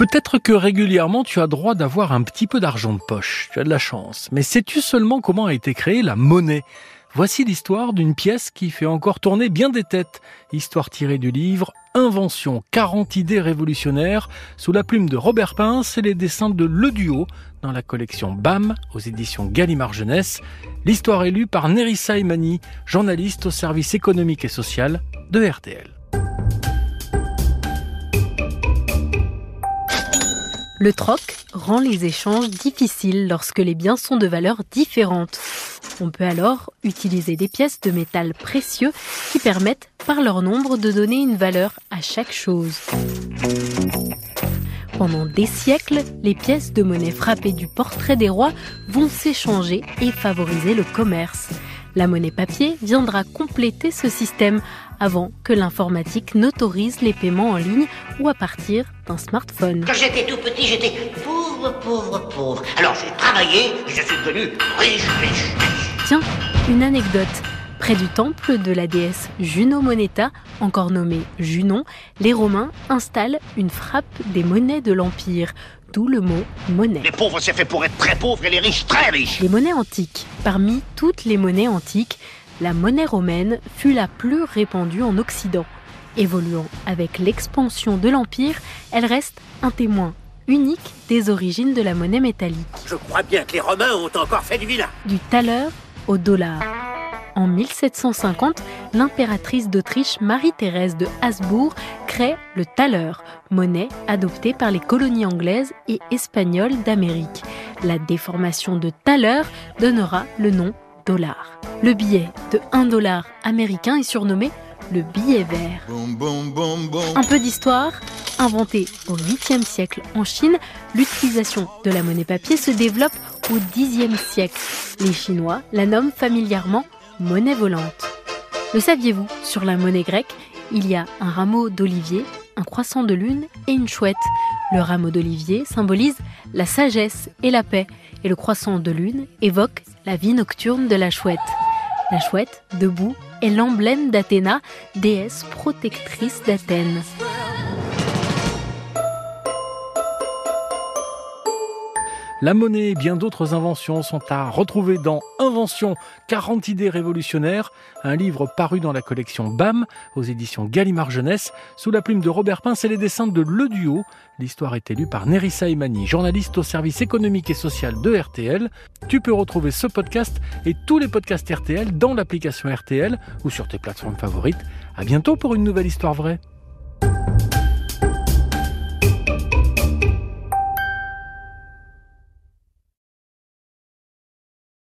Peut-être que régulièrement tu as droit d'avoir un petit peu d'argent de poche, tu as de la chance. Mais sais-tu seulement comment a été créée la monnaie? Voici l'histoire d'une pièce qui fait encore tourner bien des têtes. Histoire tirée du livre Invention, 40 idées révolutionnaires, sous la plume de Robert Pince et les dessins de Le Duo, dans la collection BAM, aux éditions Gallimard Jeunesse. L'histoire est lue par Nerissa Imani, journaliste au service économique et social de RTL. Le troc rend les échanges difficiles lorsque les biens sont de valeurs différentes. On peut alors utiliser des pièces de métal précieux qui permettent, par leur nombre, de donner une valeur à chaque chose. Pendant des siècles, les pièces de monnaie frappées du portrait des rois vont s'échanger et favoriser le commerce. La monnaie papier viendra compléter ce système avant que l'informatique n'autorise les paiements en ligne ou à partir d'un smartphone. Quand j'étais tout petit, j'étais pauvre, pauvre, pauvre. Alors j'ai travaillé et je suis devenu riche, riche, riche. Tiens, une anecdote. Près du temple de la déesse Juno Moneta, encore nommée Junon, les Romains installent une frappe des monnaies de l'Empire, d'où le mot monnaie. Les pauvres, c'est fait pour être très pauvres et les riches très riches. Les monnaies antiques. Parmi toutes les monnaies antiques, la monnaie romaine fut la plus répandue en Occident. Évoluant avec l'expansion de l'Empire, elle reste un témoin unique des origines de la monnaie métallique. Je crois bien que les Romains ont encore fait du vilain. Du thaler au dollar. En 1750, l'impératrice d'Autriche Marie-Thérèse de Habsbourg crée le thaler, monnaie adoptée par les colonies anglaises et espagnoles d'Amérique. La déformation de thaler donnera le nom dollar. Le billet de 1 dollar américain est surnommé le billet vert. Un peu d'histoire. Inventé au 8e siècle en Chine, l'utilisation de la monnaie papier se développe au 10e siècle. Les Chinois la nomment familièrement monnaie volante. Le saviez-vous? Sur la monnaie grecque, il y a un rameau d'olivier, un croissant de lune et une chouette. Le rameau d'olivier symbolise la sagesse et la paix, et le croissant de lune évoque la vie nocturne de la chouette. La chouette, debout, est l'emblème d'Athéna, déesse protectrice d'Athènes. La monnaie et bien d'autres inventions sont à retrouver dans Invention 40 idées révolutionnaires, un livre paru dans la collection BAM aux éditions Gallimard Jeunesse sous la plume de Robert Pince et les dessins de Le Duo. L'histoire est élue par Nerissa Imani, journaliste au service économique et social de RTL. Tu peux retrouver ce podcast et tous les podcasts RTL dans l'application RTL ou sur tes plateformes favorites. À bientôt pour une nouvelle histoire vraie.